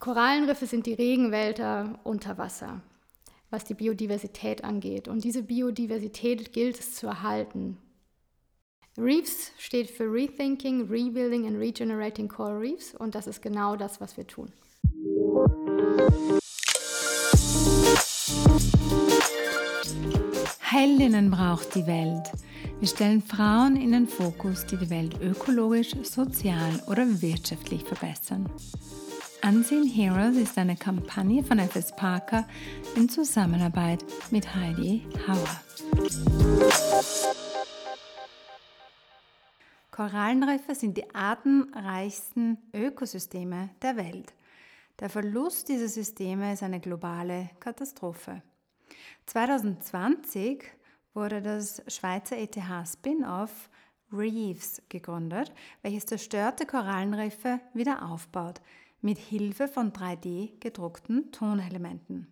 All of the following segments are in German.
Korallenriffe sind die Regenwälder unter Wasser, was die Biodiversität angeht. Und diese Biodiversität gilt es zu erhalten. Reefs steht für Rethinking, Rebuilding and Regenerating Coral Reefs und das ist genau das, was wir tun. Heldinnen braucht die Welt. Wir stellen Frauen in den Fokus, die die Welt ökologisch, sozial oder wirtschaftlich verbessern. Unseen Heroes ist eine Kampagne von FS Parker in Zusammenarbeit mit Heidi Hauer. Korallenriffe sind die artenreichsten Ökosysteme der Welt. Der Verlust dieser Systeme ist eine globale Katastrophe. 2020 wurde das Schweizer ETH-Spin-off Reefs gegründet, welches zerstörte Korallenriffe wieder aufbaut mit Hilfe von 3D gedruckten Tonelementen.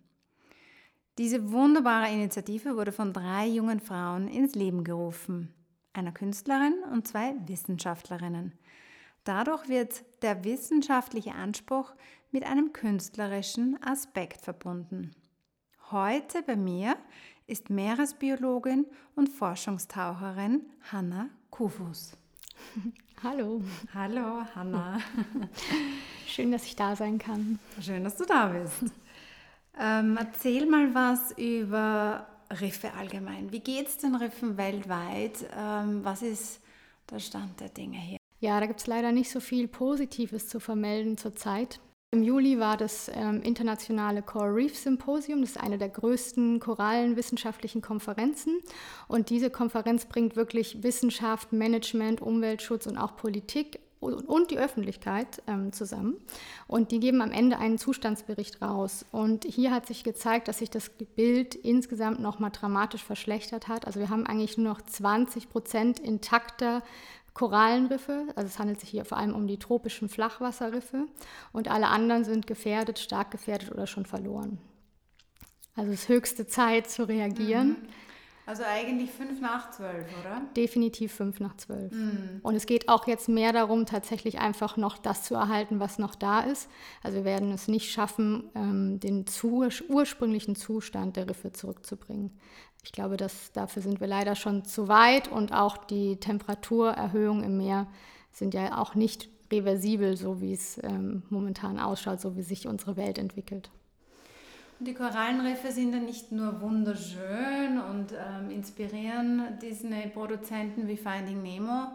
Diese wunderbare Initiative wurde von drei jungen Frauen ins Leben gerufen, einer Künstlerin und zwei Wissenschaftlerinnen. Dadurch wird der wissenschaftliche Anspruch mit einem künstlerischen Aspekt verbunden. Heute bei mir ist Meeresbiologin und Forschungstaucherin Hanna Kufus. Hallo. Hallo, Hanna. Schön, dass ich da sein kann. Schön, dass du da bist. Ähm, erzähl mal was über Riffe allgemein. Wie geht es den Riffen weltweit? Ähm, was ist der Stand der Dinge hier? Ja, da gibt es leider nicht so viel Positives zu vermelden zurzeit. Im Juli war das ähm, internationale Coral Reef Symposium. Das ist eine der größten korallenwissenschaftlichen Konferenzen. Und diese Konferenz bringt wirklich Wissenschaft, Management, Umweltschutz und auch Politik und die Öffentlichkeit ähm, zusammen. Und die geben am Ende einen Zustandsbericht raus. Und hier hat sich gezeigt, dass sich das Bild insgesamt nochmal dramatisch verschlechtert hat. Also wir haben eigentlich nur noch 20 Prozent intakter Korallenriffe, also es handelt sich hier vor allem um die tropischen Flachwasserriffe und alle anderen sind gefährdet, stark gefährdet oder schon verloren. Also es ist höchste Zeit zu reagieren. Mhm. Also eigentlich fünf nach zwölf, oder? Definitiv fünf nach zwölf. Mhm. Und es geht auch jetzt mehr darum, tatsächlich einfach noch das zu erhalten, was noch da ist. Also wir werden es nicht schaffen, ähm, den ursprünglichen Zustand der Riffe zurückzubringen. Ich glaube, dass dafür sind wir leider schon zu weit und auch die Temperaturerhöhungen im Meer sind ja auch nicht reversibel, so wie es ähm, momentan ausschaut, so wie sich unsere Welt entwickelt. Die Korallenriffe sind ja nicht nur wunderschön und ähm, inspirieren Disney-Produzenten wie Finding Nemo,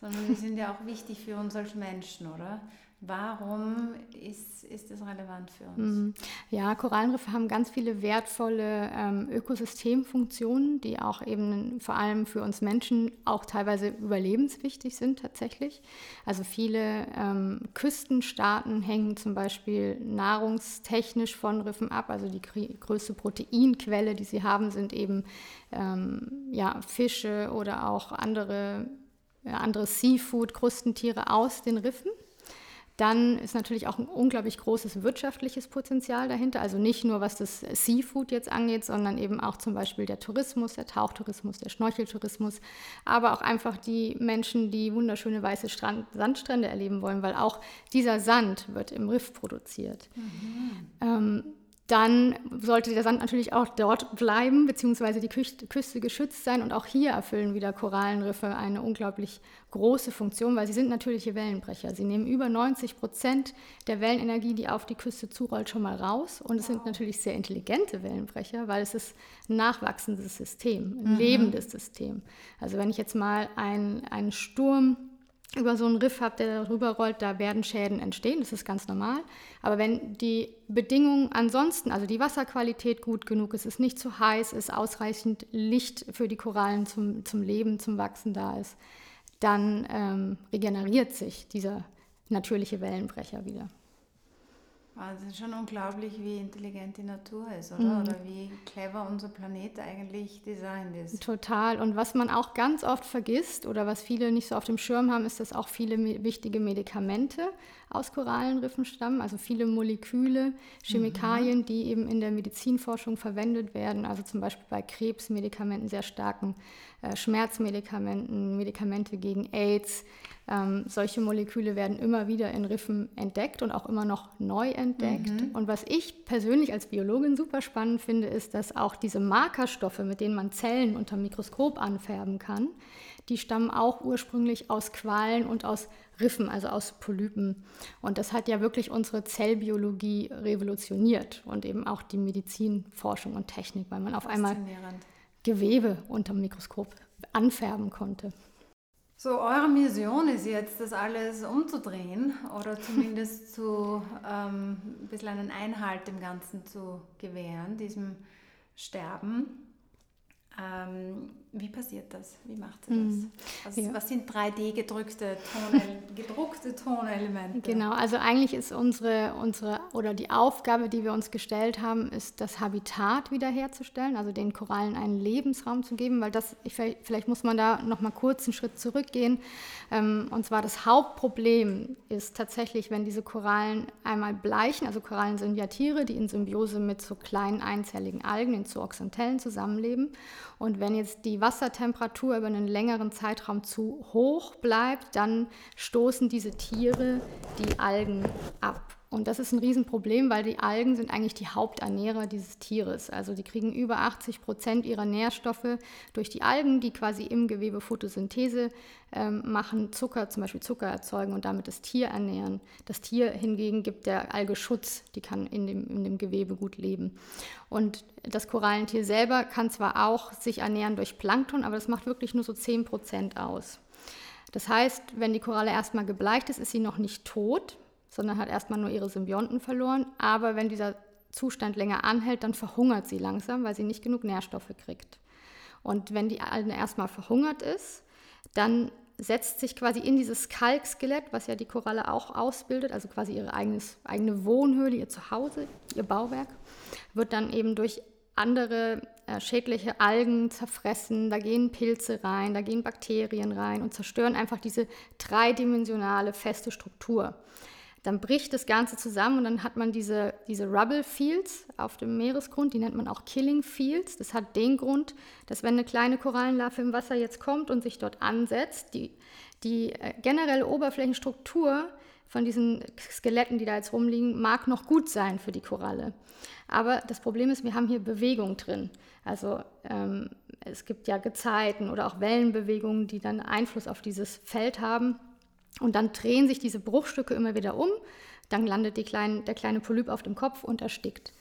sondern sie sind ja auch wichtig für uns als Menschen, oder? Warum ist, ist das relevant für uns? Mhm. Ja, Korallenriffe haben ganz viele wertvolle ähm, Ökosystemfunktionen, die auch eben vor allem für uns Menschen auch teilweise überlebenswichtig sind tatsächlich. Also viele ähm, Küstenstaaten hängen zum Beispiel nahrungstechnisch von Riffen ab. Also die größte Proteinquelle, die sie haben, sind eben ähm, ja, Fische oder auch andere, andere Seafood, Krustentiere aus den Riffen. Dann ist natürlich auch ein unglaublich großes wirtschaftliches Potenzial dahinter. Also nicht nur was das Seafood jetzt angeht, sondern eben auch zum Beispiel der Tourismus, der Tauchtourismus, der Schnorcheltourismus, aber auch einfach die Menschen, die wunderschöne weiße Strand Sandstrände erleben wollen, weil auch dieser Sand wird im Riff produziert. Mhm. Ähm, dann sollte der Sand natürlich auch dort bleiben, beziehungsweise die Küste geschützt sein. Und auch hier erfüllen wieder Korallenriffe eine unglaublich große Funktion, weil sie sind natürliche Wellenbrecher. Sie nehmen über 90 Prozent der Wellenenergie, die auf die Küste zurollt, schon mal raus. Und es sind natürlich sehr intelligente Wellenbrecher, weil es ist ein nachwachsendes System, ein mhm. lebendes System. Also wenn ich jetzt mal einen, einen Sturm über so einen Riff habt, der darüber rollt, da werden Schäden entstehen, das ist ganz normal. Aber wenn die Bedingungen ansonsten, also die Wasserqualität gut genug ist, es nicht zu heiß ist, ausreichend Licht für die Korallen zum, zum Leben, zum Wachsen da ist, dann ähm, regeneriert sich dieser natürliche Wellenbrecher wieder. Es ist schon unglaublich, wie intelligent die Natur ist, oder? Mhm. Oder wie clever unser Planet eigentlich designt ist. Total. Und was man auch ganz oft vergisst oder was viele nicht so auf dem Schirm haben, ist, dass auch viele wichtige Medikamente aus Korallenriffen stammen, also viele Moleküle, Chemikalien, mhm. die eben in der Medizinforschung verwendet werden, also zum Beispiel bei Krebsmedikamenten, sehr starken äh, Schmerzmedikamenten, Medikamente gegen AIDS. Ähm, solche Moleküle werden immer wieder in Riffen entdeckt und auch immer noch neu entdeckt. Mhm. Und was ich persönlich als Biologin super spannend finde, ist, dass auch diese Markerstoffe, mit denen man Zellen unter dem Mikroskop anfärben kann, die stammen auch ursprünglich aus Qualen und aus Riffen, also aus Polypen. Und das hat ja wirklich unsere Zellbiologie revolutioniert und eben auch die Medizinforschung und Technik, weil man auf einmal Gewebe unter dem Mikroskop anfärben konnte. So, eure Mission ist jetzt, das alles umzudrehen oder zumindest zu ähm, ein bisschen einen Einhalt dem Ganzen zu gewähren, diesem Sterben. Ähm, wie passiert das? Wie macht ihr das? Mhm. Also, ja. Was sind 3D-gedruckte Tonel gedruckte Tonelemente? Genau, also eigentlich ist unsere, unsere oder die Aufgabe, die wir uns gestellt haben, ist das Habitat wiederherzustellen, also den Korallen einen Lebensraum zu geben, weil das, ich, vielleicht muss man da noch mal kurz einen Schritt zurückgehen. Ähm, und zwar das Hauptproblem ist tatsächlich, wenn diese Korallen einmal bleichen, also Korallen sind ja Tiere, die in Symbiose mit so kleinen einzelligen Algen, den Zooxanthellen zusammenleben. Und wenn jetzt die Wassertemperatur über einen längeren Zeitraum zu hoch bleibt, dann stoßen diese Tiere die Algen ab. Und das ist ein Riesenproblem, weil die Algen sind eigentlich die Haupternährer dieses Tieres. Also die kriegen über 80 Prozent ihrer Nährstoffe durch die Algen, die quasi im Gewebe Photosynthese ähm, machen, Zucker, zum Beispiel Zucker erzeugen und damit das Tier ernähren. Das Tier hingegen gibt der Alge Schutz, die kann in dem, in dem Gewebe gut leben. Und das Korallentier selber kann zwar auch sich ernähren durch Plankton, aber das macht wirklich nur so 10 Prozent aus. Das heißt, wenn die Koralle erstmal gebleicht ist, ist sie noch nicht tot, sondern hat erstmal nur ihre Symbionten verloren. Aber wenn dieser Zustand länger anhält, dann verhungert sie langsam, weil sie nicht genug Nährstoffe kriegt. Und wenn die Alge erstmal verhungert ist, dann setzt sich quasi in dieses Kalkskelett, was ja die Koralle auch ausbildet, also quasi ihre eigenes, eigene Wohnhöhle, ihr Zuhause, ihr Bauwerk, wird dann eben durch andere äh, schädliche Algen zerfressen, da gehen Pilze rein, da gehen Bakterien rein und zerstören einfach diese dreidimensionale feste Struktur dann bricht das Ganze zusammen und dann hat man diese, diese Rubble Fields auf dem Meeresgrund, die nennt man auch Killing Fields. Das hat den Grund, dass wenn eine kleine Korallenlarve im Wasser jetzt kommt und sich dort ansetzt, die, die äh, generelle Oberflächenstruktur von diesen Skeletten, die da jetzt rumliegen, mag noch gut sein für die Koralle. Aber das Problem ist, wir haben hier Bewegung drin. Also ähm, es gibt ja Gezeiten oder auch Wellenbewegungen, die dann Einfluss auf dieses Feld haben. Und dann drehen sich diese Bruchstücke immer wieder um. Dann landet kleinen, der kleine Polyp auf dem Kopf und erstickt.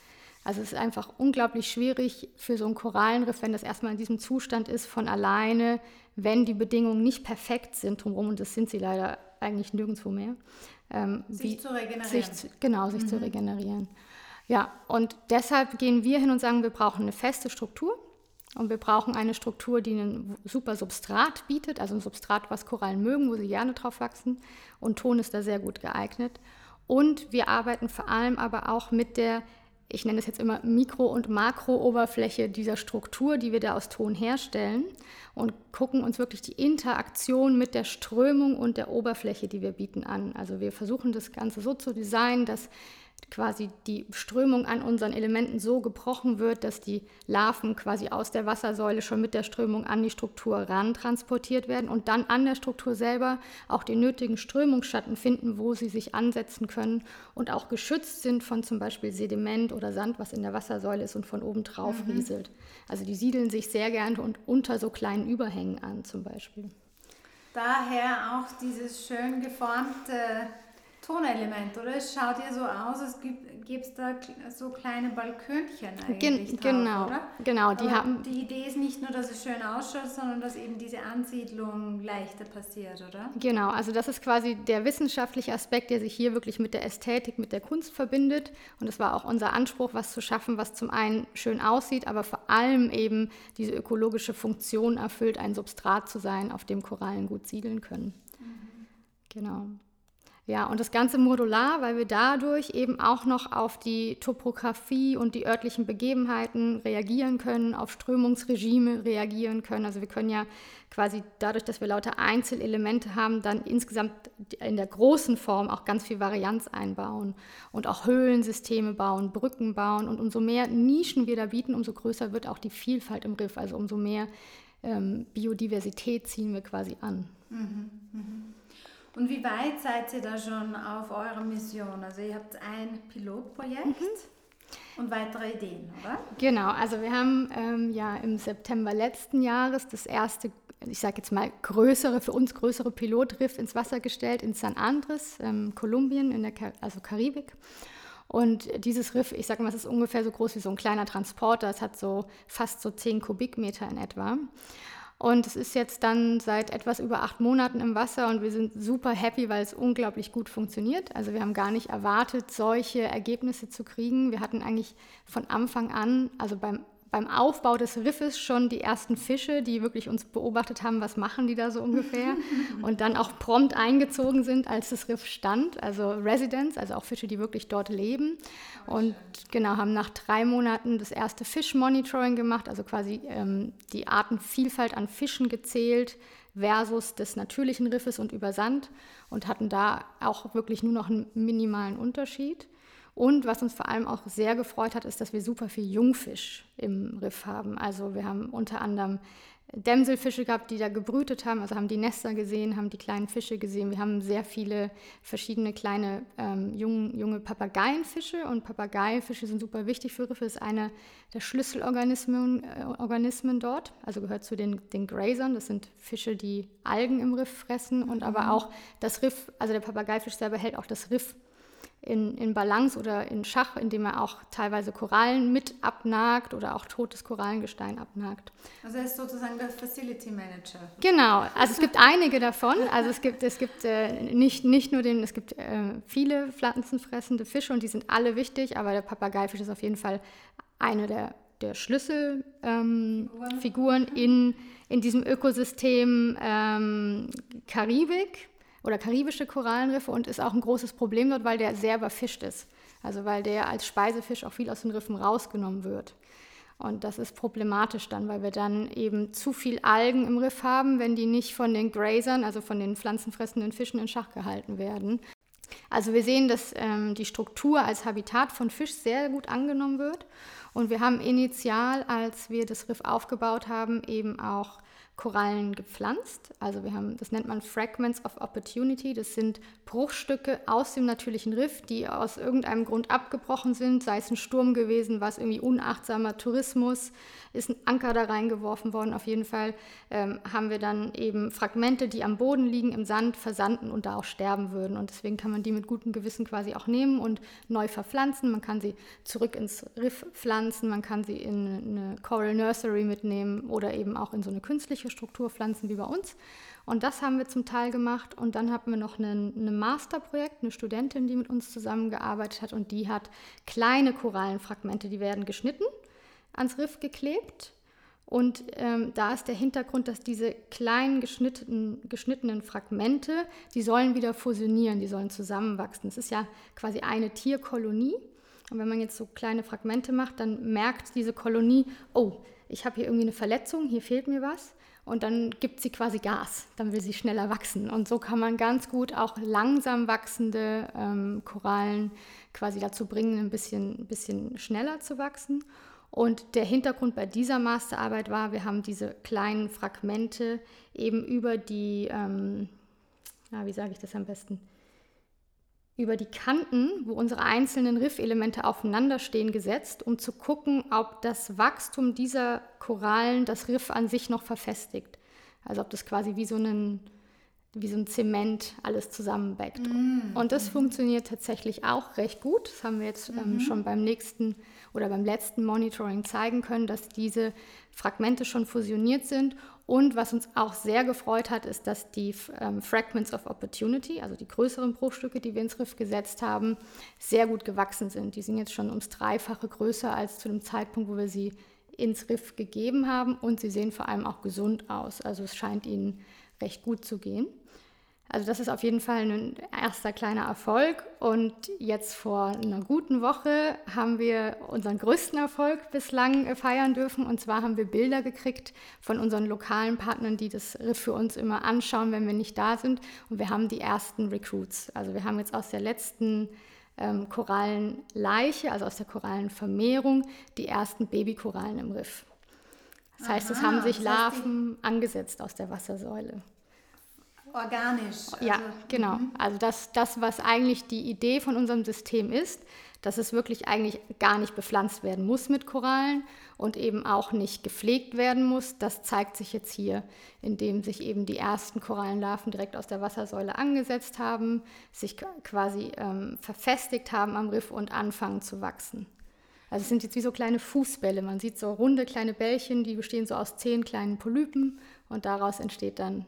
Also es ist einfach unglaublich schwierig für so ein Korallenriff, wenn das erstmal in diesem Zustand ist, von alleine, wenn die Bedingungen nicht perfekt sind drumherum, und das sind sie leider eigentlich nirgendwo mehr. Ähm, sich wie, zu regenerieren. Sich, genau, sich mhm. zu regenerieren. Ja, und deshalb gehen wir hin und sagen, wir brauchen eine feste Struktur. Und wir brauchen eine Struktur, die ein super Substrat bietet, also ein Substrat, was Korallen mögen, wo sie gerne drauf wachsen. Und Ton ist da sehr gut geeignet. Und wir arbeiten vor allem aber auch mit der, ich nenne es jetzt immer Mikro- und Makro-Oberfläche dieser Struktur, die wir da aus Ton herstellen und gucken uns wirklich die Interaktion mit der Strömung und der Oberfläche, die wir bieten, an. Also wir versuchen das Ganze so zu designen, dass quasi die Strömung an unseren Elementen so gebrochen wird, dass die Larven quasi aus der Wassersäule schon mit der Strömung an die Struktur ran transportiert werden und dann an der Struktur selber auch den nötigen Strömungsschatten finden, wo sie sich ansetzen können und auch geschützt sind von zum Beispiel Sediment oder Sand, was in der Wassersäule ist und von oben drauf mhm. rieselt. Also die siedeln sich sehr gerne und unter so kleinen Überhängen an zum Beispiel. Daher auch dieses schön geformte Tonelement, oder? Es schaut ja so aus, als gäbe es da so kleine Balkönchen eigentlich Gen drauf, Genau, oder? genau. Die, haben die Idee ist nicht nur, dass es schön ausschaut, sondern dass eben diese Ansiedlung leichter passiert, oder? Genau, also das ist quasi der wissenschaftliche Aspekt, der sich hier wirklich mit der Ästhetik, mit der Kunst verbindet. Und es war auch unser Anspruch, was zu schaffen, was zum einen schön aussieht, aber vor allem eben diese ökologische Funktion erfüllt, ein Substrat zu sein, auf dem Korallen gut siedeln können. Mhm. Genau. Ja, und das Ganze modular, weil wir dadurch eben auch noch auf die Topografie und die örtlichen Begebenheiten reagieren können, auf Strömungsregime reagieren können. Also wir können ja quasi dadurch, dass wir lauter Einzelelemente haben, dann insgesamt in der großen Form auch ganz viel Varianz einbauen und auch Höhlensysteme bauen, Brücken bauen. Und umso mehr Nischen wir da bieten, umso größer wird auch die Vielfalt im Riff. Also umso mehr ähm, Biodiversität ziehen wir quasi an. Mhm, mh. Und wie weit seid ihr da schon auf eurer Mission? Also ihr habt ein Pilotprojekt. Mhm. Und weitere Ideen, oder? Genau, also wir haben ähm, ja im September letzten Jahres das erste, ich sage jetzt mal größere, für uns größere Pilotriff ins Wasser gestellt in San Andres, ähm, Kolumbien, in der Kar also Karibik. Und dieses Riff, ich sage mal, es ist ungefähr so groß wie so ein kleiner Transporter. Es hat so fast so 10 Kubikmeter in etwa. Und es ist jetzt dann seit etwas über acht Monaten im Wasser und wir sind super happy, weil es unglaublich gut funktioniert. Also wir haben gar nicht erwartet, solche Ergebnisse zu kriegen. Wir hatten eigentlich von Anfang an, also beim beim Aufbau des Riffes schon die ersten Fische, die wirklich uns beobachtet haben, was machen die da so ungefähr. und dann auch prompt eingezogen sind, als das Riff stand, also Residents, also auch Fische, die wirklich dort leben. Und genau, haben nach drei Monaten das erste Fischmonitoring gemacht, also quasi ähm, die Artenvielfalt an Fischen gezählt versus des natürlichen Riffes und über Sand und hatten da auch wirklich nur noch einen minimalen Unterschied. Und was uns vor allem auch sehr gefreut hat, ist, dass wir super viel Jungfisch im Riff haben. Also wir haben unter anderem Dämselfische gehabt, die da gebrütet haben, also haben die Nester gesehen, haben die kleinen Fische gesehen. Wir haben sehr viele verschiedene kleine ähm, jung, junge Papageienfische und Papageienfische sind super wichtig für Riffe. Das ist einer der Schlüsselorganismen äh, Organismen dort, also gehört zu den, den Grazern. Das sind Fische, die Algen im Riff fressen und mhm. aber auch das Riff, also der Papageifisch selber hält auch das Riff in, in Balance oder in Schach, indem er auch teilweise Korallen mit abnagt oder auch totes Korallengestein abnagt. Also er ist sozusagen der Facility Manager. Genau, also es gibt einige davon. Also es gibt, es gibt äh, nicht, nicht nur den, es gibt äh, viele pflanzenfressende Fische und die sind alle wichtig, aber der Papageifisch ist auf jeden Fall eine der, der Schlüsselfiguren ähm, in, in diesem Ökosystem ähm, Karibik oder karibische Korallenriffe und ist auch ein großes Problem dort, weil der sehr überfischt ist. Also weil der als Speisefisch auch viel aus den Riffen rausgenommen wird. Und das ist problematisch dann, weil wir dann eben zu viel Algen im Riff haben, wenn die nicht von den Grazern, also von den pflanzenfressenden Fischen in Schach gehalten werden. Also wir sehen, dass ähm, die Struktur als Habitat von Fisch sehr gut angenommen wird. Und wir haben initial, als wir das Riff aufgebaut haben, eben auch Korallen gepflanzt. Also wir haben, das nennt man Fragments of Opportunity. Das sind Bruchstücke aus dem natürlichen Riff, die aus irgendeinem Grund abgebrochen sind, sei es ein Sturm gewesen, was irgendwie unachtsamer Tourismus, ist ein Anker da reingeworfen worden. Auf jeden Fall ähm, haben wir dann eben Fragmente, die am Boden liegen, im Sand versanden und da auch sterben würden. Und deswegen kann man die mit gutem Gewissen quasi auch nehmen und neu verpflanzen. Man kann sie zurück ins Riff pflanzen, man kann sie in eine Coral Nursery mitnehmen oder eben auch in so eine künstliche Struktur pflanzen wie bei uns. Und das haben wir zum Teil gemacht. Und dann hatten wir noch ein Masterprojekt, eine Studentin, die mit uns zusammengearbeitet hat. Und die hat kleine Korallenfragmente, die werden geschnitten ans Riff geklebt. Und ähm, da ist der Hintergrund, dass diese kleinen geschnittenen, geschnittenen Fragmente, die sollen wieder fusionieren, die sollen zusammenwachsen. Es ist ja quasi eine Tierkolonie. Und wenn man jetzt so kleine Fragmente macht, dann merkt diese Kolonie, oh, ich habe hier irgendwie eine Verletzung, hier fehlt mir was. Und dann gibt sie quasi Gas, dann will sie schneller wachsen. Und so kann man ganz gut auch langsam wachsende ähm, Korallen quasi dazu bringen, ein bisschen, ein bisschen schneller zu wachsen. Und der Hintergrund bei dieser Masterarbeit war, wir haben diese kleinen Fragmente eben über die, ähm, ja, wie sage ich das am besten, über die Kanten, wo unsere einzelnen Riffelemente aufeinanderstehen, gesetzt, um zu gucken, ob das Wachstum dieser Korallen das Riff an sich noch verfestigt. Also ob das quasi wie so ein, wie so ein Zement alles zusammenbackt. Mm. Und das mhm. funktioniert tatsächlich auch recht gut. Das haben wir jetzt ähm, mhm. schon beim nächsten oder beim letzten Monitoring zeigen können, dass diese Fragmente schon fusioniert sind. Und was uns auch sehr gefreut hat, ist, dass die ähm, Fragments of Opportunity, also die größeren Bruchstücke, die wir ins Riff gesetzt haben, sehr gut gewachsen sind. Die sind jetzt schon ums Dreifache größer als zu dem Zeitpunkt, wo wir sie ins Riff gegeben haben. Und sie sehen vor allem auch gesund aus. Also es scheint ihnen recht gut zu gehen. Also das ist auf jeden Fall ein erster kleiner Erfolg. Und jetzt vor einer guten Woche haben wir unseren größten Erfolg bislang äh, feiern dürfen. Und zwar haben wir Bilder gekriegt von unseren lokalen Partnern, die das Riff für uns immer anschauen, wenn wir nicht da sind. Und wir haben die ersten Recruits. Also wir haben jetzt aus der letzten ähm, Korallenleiche, also aus der Korallenvermehrung, die ersten Babykorallen im Riff. Das heißt, Aha, es haben sich Larven angesetzt aus der Wassersäule. Organisch. Ja, also, genau. Mhm. Also das, das, was eigentlich die Idee von unserem System ist, dass es wirklich eigentlich gar nicht bepflanzt werden muss mit Korallen und eben auch nicht gepflegt werden muss. Das zeigt sich jetzt hier, indem sich eben die ersten Korallenlarven direkt aus der Wassersäule angesetzt haben, sich quasi ähm, verfestigt haben am Riff und anfangen zu wachsen. Also es sind jetzt wie so kleine Fußbälle. Man sieht so runde kleine Bällchen, die bestehen so aus zehn kleinen Polypen und daraus entsteht dann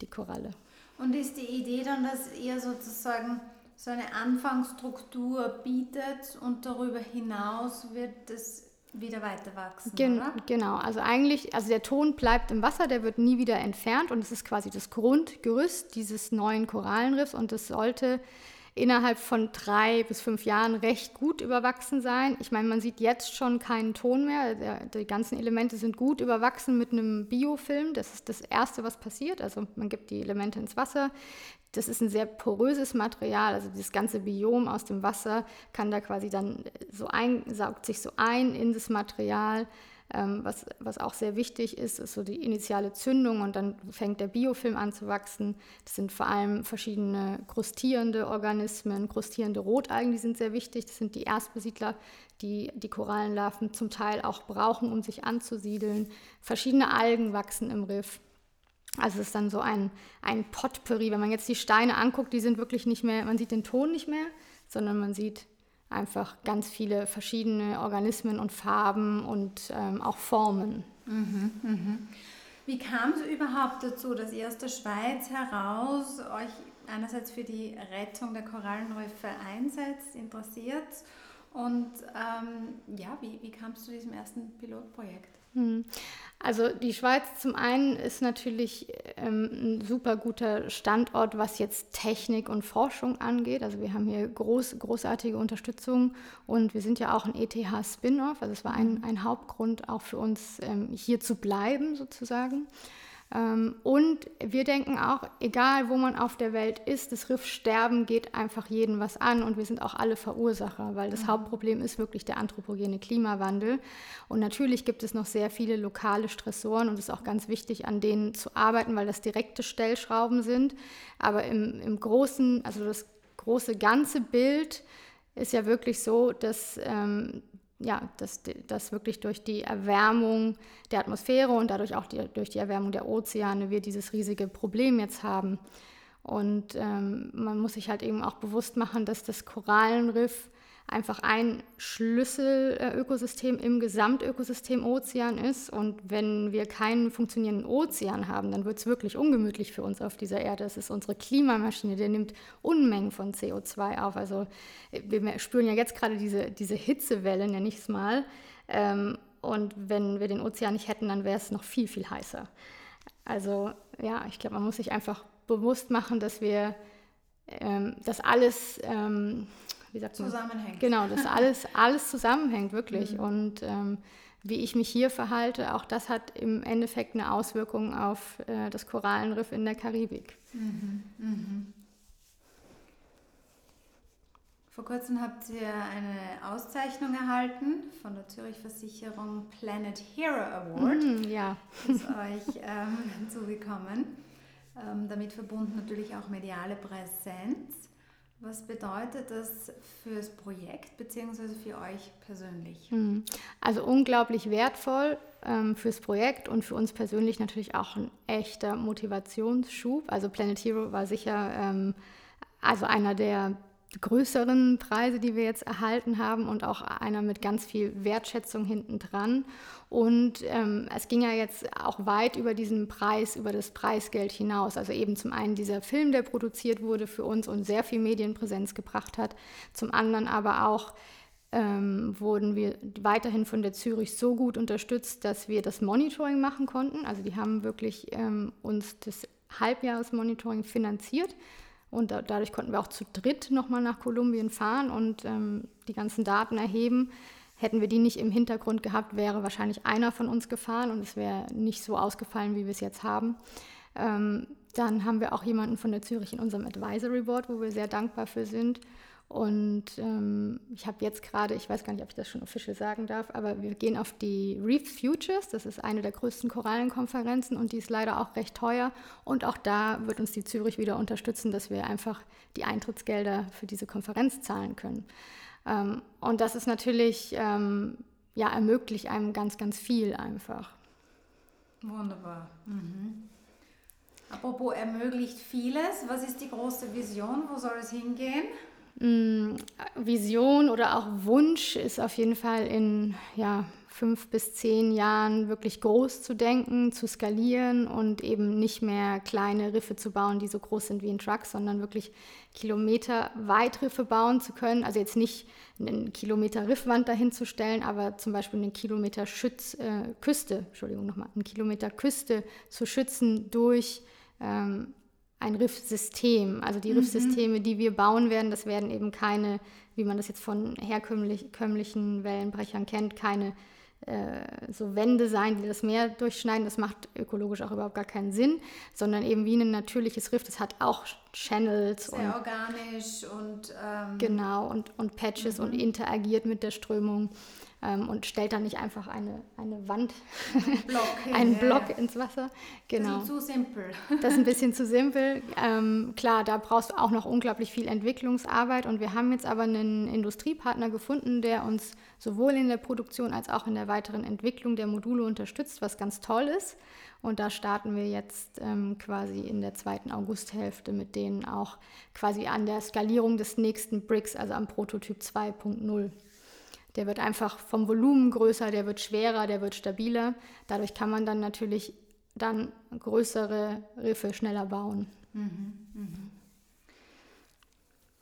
die Koralle. Und ist die Idee dann, dass ihr sozusagen so eine Anfangsstruktur bietet und darüber hinaus wird es wieder weiter wachsen, Gen oder? Genau, also eigentlich, also der Ton bleibt im Wasser, der wird nie wieder entfernt und es ist quasi das Grundgerüst dieses neuen Korallenriffs und es sollte innerhalb von drei bis fünf Jahren recht gut überwachsen sein. Ich meine, man sieht jetzt schon keinen Ton mehr. Der, die ganzen Elemente sind gut überwachsen mit einem Biofilm. Das ist das Erste, was passiert. Also man gibt die Elemente ins Wasser. Das ist ein sehr poröses Material, also das ganze Biom aus dem Wasser kann da quasi dann so ein, saugt sich so ein in das Material. Ähm, was, was auch sehr wichtig ist, ist so die initiale Zündung und dann fängt der Biofilm an zu wachsen. Das sind vor allem verschiedene krustierende Organismen, krustierende Rotalgen, die sind sehr wichtig. Das sind die Erstbesiedler, die die Korallenlarven zum Teil auch brauchen, um sich anzusiedeln. Verschiedene Algen wachsen im Riff. Also es ist dann so ein, ein Potpourri. Wenn man jetzt die Steine anguckt, die sind wirklich nicht mehr, man sieht den Ton nicht mehr, sondern man sieht einfach ganz viele verschiedene Organismen und Farben und ähm, auch Formen. Mhm, mhm. Wie kam es überhaupt dazu, dass ihr aus der Schweiz heraus euch einerseits für die Rettung der Korallenriffe einsetzt, interessiert und ähm, ja, wie, wie kam es zu diesem ersten Pilotprojekt? Hm. Also die Schweiz zum einen ist natürlich ähm, ein super guter Standort, was jetzt Technik und Forschung angeht. Also wir haben hier groß, großartige Unterstützung und wir sind ja auch ein ETH-Spin-off. Also es war ein, ein Hauptgrund auch für uns, ähm, hier zu bleiben sozusagen. Ähm, und wir denken auch, egal wo man auf der Welt ist, das Riffsterben geht einfach jeden was an und wir sind auch alle Verursacher, weil das mhm. Hauptproblem ist wirklich der anthropogene Klimawandel. Und natürlich gibt es noch sehr viele lokale Stressoren und es ist auch ganz wichtig, an denen zu arbeiten, weil das direkte Stellschrauben sind. Aber im, im großen, also das große ganze Bild ist ja wirklich so, dass ähm, ja, dass, dass wirklich durch die Erwärmung der Atmosphäre und dadurch auch die, durch die Erwärmung der Ozeane wir dieses riesige Problem jetzt haben. Und ähm, man muss sich halt eben auch bewusst machen, dass das Korallenriff einfach ein Schlüsselökosystem im Gesamtökosystem Ozean ist. Und wenn wir keinen funktionierenden Ozean haben, dann wird es wirklich ungemütlich für uns auf dieser Erde. Es ist unsere Klimamaschine, der nimmt Unmengen von CO2 auf. Also wir spüren ja jetzt gerade diese, diese Hitzewelle, nenne ich es mal. Ähm, und wenn wir den Ozean nicht hätten, dann wäre es noch viel, viel heißer. Also ja, ich glaube, man muss sich einfach bewusst machen, dass wir ähm, das alles ähm, wie sagt man? Zusammenhängt. Genau, dass alles, alles zusammenhängt, wirklich. Mhm. Und ähm, wie ich mich hier verhalte, auch das hat im Endeffekt eine Auswirkung auf äh, das Korallenriff in der Karibik. Mhm. Mhm. Vor kurzem habt ihr eine Auszeichnung erhalten von der Zürich Versicherung Planet Hero Award. Mhm, ja. Ist euch ähm, zugekommen. Ähm, damit verbunden natürlich auch mediale Präsenz. Was bedeutet das fürs Projekt bzw. für euch persönlich? Hm. Also unglaublich wertvoll ähm, fürs Projekt und für uns persönlich natürlich auch ein echter Motivationsschub. Also Planet Hero war sicher ähm, also einer der größeren Preise, die wir jetzt erhalten haben und auch einer mit ganz viel Wertschätzung hinten dran. Und ähm, es ging ja jetzt auch weit über diesen Preis, über das Preisgeld hinaus. Also eben zum einen dieser Film, der produziert wurde für uns und sehr viel Medienpräsenz gebracht hat. Zum anderen aber auch ähm, wurden wir weiterhin von der Zürich so gut unterstützt, dass wir das Monitoring machen konnten. Also die haben wirklich ähm, uns das Halbjahresmonitoring finanziert. Und da, dadurch konnten wir auch zu dritt nochmal nach Kolumbien fahren und ähm, die ganzen Daten erheben. Hätten wir die nicht im Hintergrund gehabt, wäre wahrscheinlich einer von uns gefahren und es wäre nicht so ausgefallen, wie wir es jetzt haben. Ähm, dann haben wir auch jemanden von der Zürich in unserem Advisory Board, wo wir sehr dankbar für sind. Und ähm, ich habe jetzt gerade, ich weiß gar nicht, ob ich das schon offiziell sagen darf, aber wir gehen auf die Reef Futures. Das ist eine der größten Korallenkonferenzen und die ist leider auch recht teuer. Und auch da wird uns die Zürich wieder unterstützen, dass wir einfach die Eintrittsgelder für diese Konferenz zahlen können. Ähm, und das ist natürlich, ähm, ja, ermöglicht einem ganz, ganz viel einfach. Wunderbar. Mhm. Apropos ermöglicht vieles, was ist die große Vision? Wo soll es hingehen? Mm, Vision oder auch Wunsch ist auf jeden Fall in ja, fünf bis zehn Jahren wirklich groß zu denken, zu skalieren und eben nicht mehr kleine Riffe zu bauen, die so groß sind wie ein Truck, sondern wirklich Kilometer weit Riffe bauen zu können. Also jetzt nicht einen Kilometer Riffwand dahin zu stellen, aber zum Beispiel einen Kilometer Schütz, äh, Küste, Entschuldigung nochmal, einen Kilometer Küste zu schützen durch ähm, ein Riffsystem. Also die mhm. Riffsysteme, die wir bauen werden, das werden eben keine, wie man das jetzt von herkömmlichen Wellenbrechern kennt, keine äh, so Wände sein, die das Meer durchschneiden. Das macht ökologisch auch überhaupt gar keinen Sinn, sondern eben wie ein natürliches Riff. Das hat auch Channels. Sehr und, organisch und. Ähm, genau, und, und Patches mhm. und interagiert mit der Strömung ähm, und stellt dann nicht einfach eine, eine Wand, Block einen Block ja. ins Wasser. Genau. Das ist zu simpel. das ist ein bisschen zu simpel. Ähm, klar, da brauchst du auch noch unglaublich viel Entwicklungsarbeit und wir haben jetzt aber einen Industriepartner gefunden, der uns sowohl in der Produktion als auch in der weiteren Entwicklung der Module unterstützt, was ganz toll ist. Und da starten wir jetzt ähm, quasi in der zweiten Augusthälfte mit denen auch quasi an der Skalierung des nächsten Bricks, also am Prototyp 2.0. Der wird einfach vom Volumen größer, der wird schwerer, der wird stabiler. Dadurch kann man dann natürlich dann größere Riffe schneller bauen. Mhm, mhm.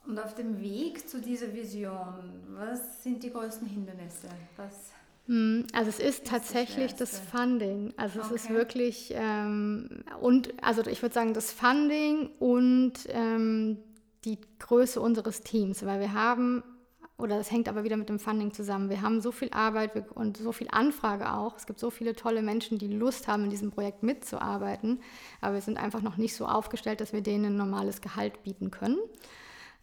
Und auf dem Weg zu dieser Vision, was sind die größten Hindernisse? Was hm, also es ist, ist tatsächlich das, das, Funding. Also okay. es ist wirklich ähm, und also ich würde sagen das Funding und ähm, die Größe unseres Teams, weil wir haben oder das hängt aber wieder mit dem Funding zusammen. Wir haben so viel Arbeit und so viel Anfrage auch. Es gibt so viele tolle Menschen, die Lust haben, in diesem Projekt mitzuarbeiten, aber wir sind einfach noch nicht so aufgestellt, dass wir denen ein normales Gehalt bieten können.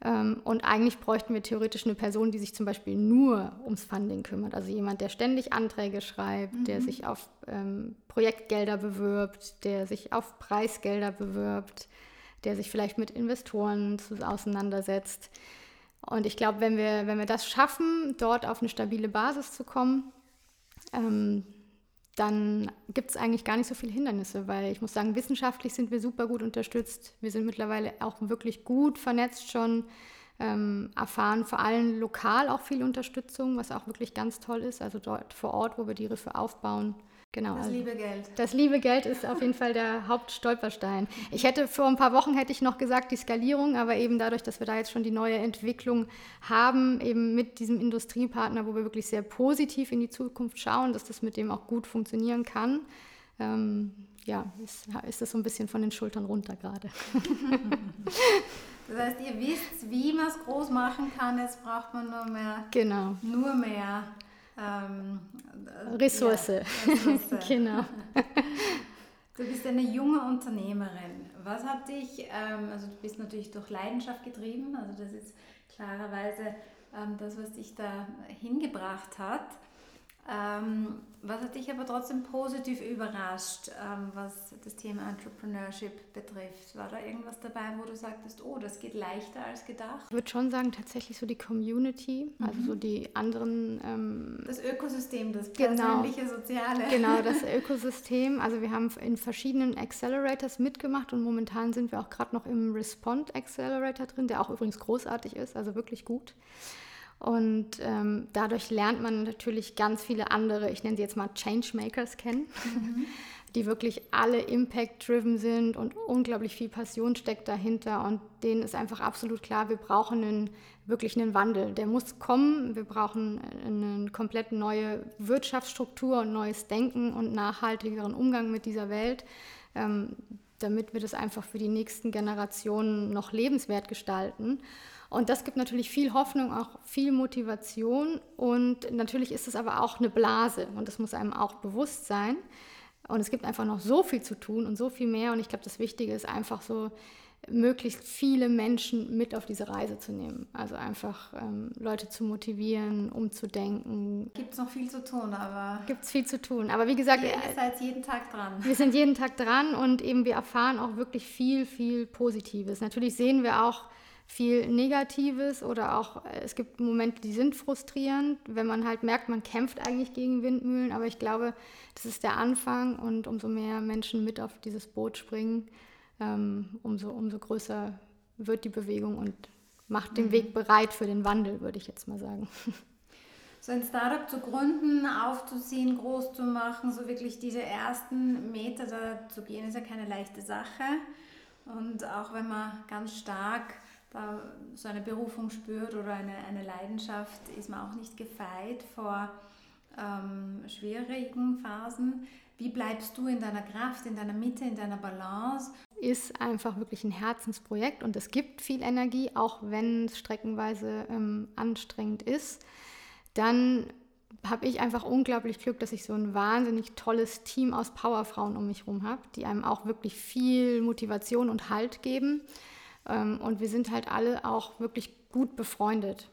Ähm, und eigentlich bräuchten wir theoretisch eine Person, die sich zum Beispiel nur ums Funding kümmert. Also jemand, der ständig Anträge schreibt, mhm. der sich auf ähm, Projektgelder bewirbt, der sich auf Preisgelder bewirbt, der sich vielleicht mit Investoren auseinandersetzt. Und ich glaube, wenn wir, wenn wir das schaffen, dort auf eine stabile Basis zu kommen, ähm, dann gibt es eigentlich gar nicht so viele Hindernisse, weil ich muss sagen, wissenschaftlich sind wir super gut unterstützt. Wir sind mittlerweile auch wirklich gut vernetzt schon, ähm, erfahren vor allem lokal auch viel Unterstützung, was auch wirklich ganz toll ist. Also dort vor Ort, wo wir die Riffe aufbauen, Genau. Das also liebe Geld. Das liebe Geld ist auf jeden Fall der Hauptstolperstein. Ich hätte vor ein paar Wochen hätte ich noch gesagt die Skalierung, aber eben dadurch, dass wir da jetzt schon die neue Entwicklung haben, eben mit diesem Industriepartner, wo wir wirklich sehr positiv in die Zukunft schauen, dass das mit dem auch gut funktionieren kann, ähm, ja, ist, ist das so ein bisschen von den Schultern runter gerade. Das heißt, ihr wisst, wie man es groß machen kann, jetzt braucht man nur mehr. Genau. Nur mehr ähm, Ressource. Ja, Ressource. genau. Du bist eine junge Unternehmerin. Was hat dich, ähm, also du bist natürlich durch Leidenschaft getrieben, also das ist klarerweise ähm, das, was dich da hingebracht hat. Ähm, was hat dich aber trotzdem positiv überrascht, ähm, was das Thema Entrepreneurship betrifft? War da irgendwas dabei, wo du sagtest, oh, das geht leichter als gedacht? Ich würde schon sagen, tatsächlich so die Community, mhm. also so die anderen. Ähm, das Ökosystem, das genau. persönliche, genau, soziale. Genau, das Ökosystem. Also wir haben in verschiedenen Accelerators mitgemacht und momentan sind wir auch gerade noch im Respond Accelerator drin, der auch übrigens großartig ist, also wirklich gut. Und ähm, dadurch lernt man natürlich ganz viele andere, ich nenne sie jetzt mal Changemakers kennen, mhm. die wirklich alle impact-driven sind und unglaublich viel Passion steckt dahinter. Und denen ist einfach absolut klar, wir brauchen einen, wirklich einen Wandel. Der muss kommen. Wir brauchen eine komplett neue Wirtschaftsstruktur und neues Denken und nachhaltigeren Umgang mit dieser Welt. Ähm, damit wir das einfach für die nächsten Generationen noch lebenswert gestalten. Und das gibt natürlich viel Hoffnung, auch viel Motivation. Und natürlich ist es aber auch eine Blase und das muss einem auch bewusst sein. Und es gibt einfach noch so viel zu tun und so viel mehr. Und ich glaube, das Wichtige ist einfach so, möglichst viele Menschen mit auf diese Reise zu nehmen. Also einfach ähm, Leute zu motivieren, umzudenken. Gibt es noch viel zu tun, aber. Gibt es viel zu tun. Aber wie gesagt. Ihr seid jeden Tag dran. Wir sind jeden Tag dran und eben wir erfahren auch wirklich viel, viel Positives. Natürlich sehen wir auch viel Negatives oder auch, äh, es gibt Momente, die sind frustrierend, wenn man halt merkt, man kämpft eigentlich gegen Windmühlen, aber ich glaube, das ist der Anfang und umso mehr Menschen mit auf dieses Boot springen, ähm, umso, umso größer wird die Bewegung und macht den mhm. Weg bereit für den Wandel, würde ich jetzt mal sagen. So ein Startup zu gründen, aufzuziehen, groß zu machen, so wirklich diese ersten Meter da zu gehen, ist ja keine leichte Sache. Und auch wenn man ganz stark da so eine Berufung spürt oder eine, eine Leidenschaft, ist man auch nicht gefeit vor ähm, schwierigen Phasen. Wie bleibst du in deiner Kraft, in deiner Mitte, in deiner Balance? Ist einfach wirklich ein Herzensprojekt und es gibt viel Energie, auch wenn es streckenweise ähm, anstrengend ist. Dann habe ich einfach unglaublich Glück, dass ich so ein wahnsinnig tolles Team aus Powerfrauen um mich herum habe, die einem auch wirklich viel Motivation und Halt geben. Ähm, und wir sind halt alle auch wirklich gut befreundet.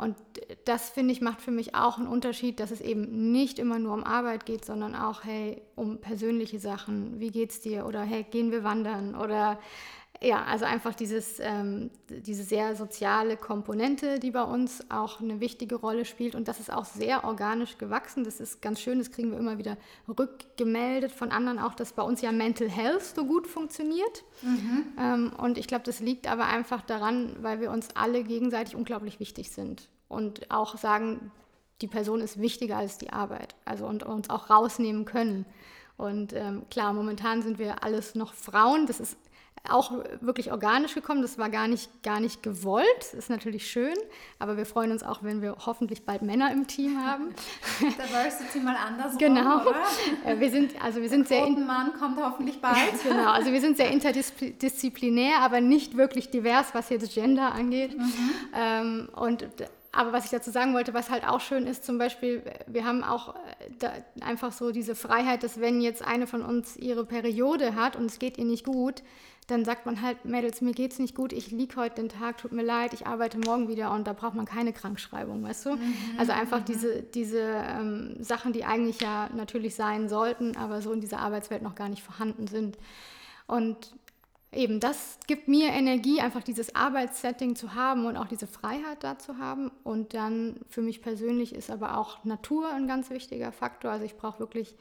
Und das, finde ich, macht für mich auch einen Unterschied, dass es eben nicht immer nur um Arbeit geht, sondern auch, hey, um persönliche Sachen. Wie geht's dir? Oder hey, gehen wir wandern? Oder ja, also einfach dieses, ähm, diese sehr soziale Komponente, die bei uns auch eine wichtige Rolle spielt. Und das ist auch sehr organisch gewachsen. Das ist ganz schön, das kriegen wir immer wieder rückgemeldet von anderen auch, dass bei uns ja Mental Health so gut funktioniert. Mhm. Ähm, und ich glaube, das liegt aber einfach daran, weil wir uns alle gegenseitig unglaublich wichtig sind. Und auch sagen, die Person ist wichtiger als die Arbeit. Also und uns auch rausnehmen können. Und ähm, klar, momentan sind wir alles noch Frauen. Das ist auch wirklich organisch gekommen. Das war gar nicht, gar nicht gewollt. Das ist natürlich schön, aber wir freuen uns auch, wenn wir hoffentlich bald Männer im Team haben. Diversity mal andersrum, Genau. Oder? Äh, wir sind, also wir sind sehr... Mann kommt hoffentlich bald. genau, also wir sind sehr interdisziplinär, aber nicht wirklich divers, was jetzt Gender angeht. Mhm. Ähm, und aber was ich dazu sagen wollte, was halt auch schön ist, zum Beispiel, wir haben auch äh, einfach so diese Freiheit, dass wenn jetzt eine von uns ihre Periode hat und es geht ihr nicht gut, dann sagt man halt, Mädels, mir geht's nicht gut, ich liege heute den Tag, tut mir leid, ich arbeite morgen wieder und da braucht man keine Krankschreibung, weißt du? Mhm, also einfach mhm. diese, diese ähm, Sachen, die eigentlich ja natürlich sein sollten, aber so in dieser Arbeitswelt noch gar nicht vorhanden sind. Und eben das gibt mir Energie, einfach dieses Arbeitssetting zu haben und auch diese Freiheit da zu haben. Und dann für mich persönlich ist aber auch Natur ein ganz wichtiger Faktor. Also ich brauche wirklich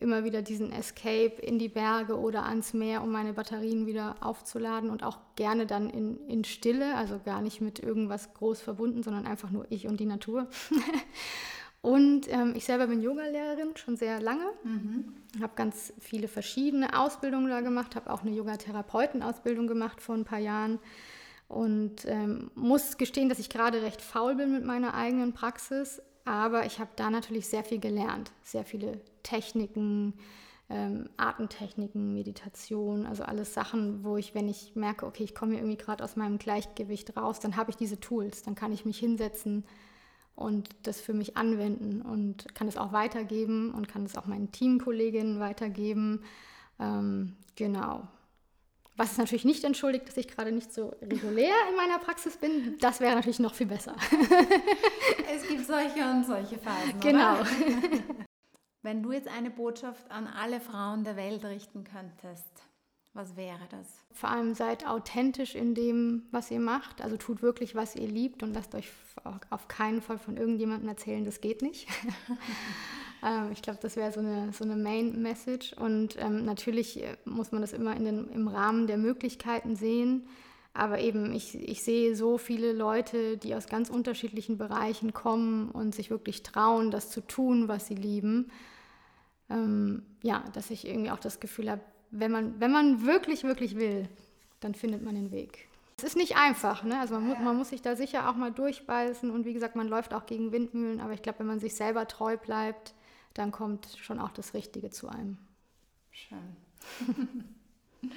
immer wieder diesen Escape in die Berge oder ans Meer, um meine Batterien wieder aufzuladen und auch gerne dann in, in Stille, also gar nicht mit irgendwas groß verbunden, sondern einfach nur ich und die Natur. und ähm, ich selber bin Yogalehrerin schon sehr lange, mhm. habe ganz viele verschiedene Ausbildungen da gemacht, habe auch eine Yogatherapeutenausbildung gemacht vor ein paar Jahren und ähm, muss gestehen, dass ich gerade recht faul bin mit meiner eigenen Praxis, aber ich habe da natürlich sehr viel gelernt, sehr viele Techniken, ähm, Atemtechniken, Meditation, also alles Sachen, wo ich, wenn ich merke, okay, ich komme irgendwie gerade aus meinem Gleichgewicht raus, dann habe ich diese Tools, dann kann ich mich hinsetzen und das für mich anwenden und kann es auch weitergeben und kann es auch meinen Teamkolleginnen weitergeben. Ähm, genau. Was natürlich nicht entschuldigt, dass ich gerade nicht so regulär in meiner Praxis bin. Das wäre natürlich noch viel besser. es gibt solche und solche Phasen. Genau. Wenn du jetzt eine Botschaft an alle Frauen der Welt richten könntest, was wäre das? Vor allem seid authentisch in dem, was ihr macht. Also tut wirklich, was ihr liebt und lasst euch auf keinen Fall von irgendjemandem erzählen, das geht nicht. ähm, ich glaube, das wäre so eine, so eine Main Message. Und ähm, natürlich äh, muss man das immer in den, im Rahmen der Möglichkeiten sehen. Aber eben, ich, ich sehe so viele Leute, die aus ganz unterschiedlichen Bereichen kommen und sich wirklich trauen, das zu tun, was sie lieben. Ähm, ja, dass ich irgendwie auch das Gefühl habe, wenn man, wenn man wirklich, wirklich will, dann findet man den Weg. Es ist nicht einfach, ne? also man, mu man muss sich da sicher auch mal durchbeißen und wie gesagt, man läuft auch gegen Windmühlen, aber ich glaube, wenn man sich selber treu bleibt, dann kommt schon auch das Richtige zu einem. Schön.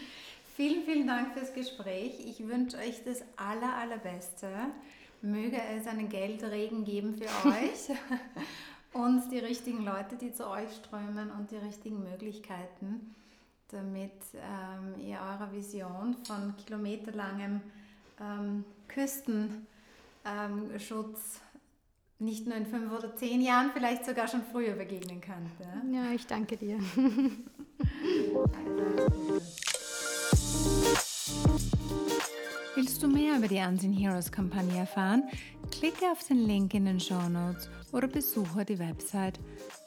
Vielen, vielen Dank fürs Gespräch. Ich wünsche euch das aller, allerbeste. Möge es einen Geldregen geben für euch und die richtigen Leute, die zu euch strömen und die richtigen Möglichkeiten, damit ähm, ihr eurer Vision von kilometerlangem ähm, Küstenschutz ähm, nicht nur in fünf oder zehn Jahren, vielleicht sogar schon früher begegnen könnt. Ja, ja ich danke dir. Willst du mehr über die Unseen Heroes Kampagne erfahren? Klicke auf den Link in den Show Notes oder besuche die Website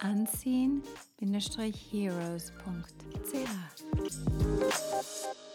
unseen-heroes.ch. you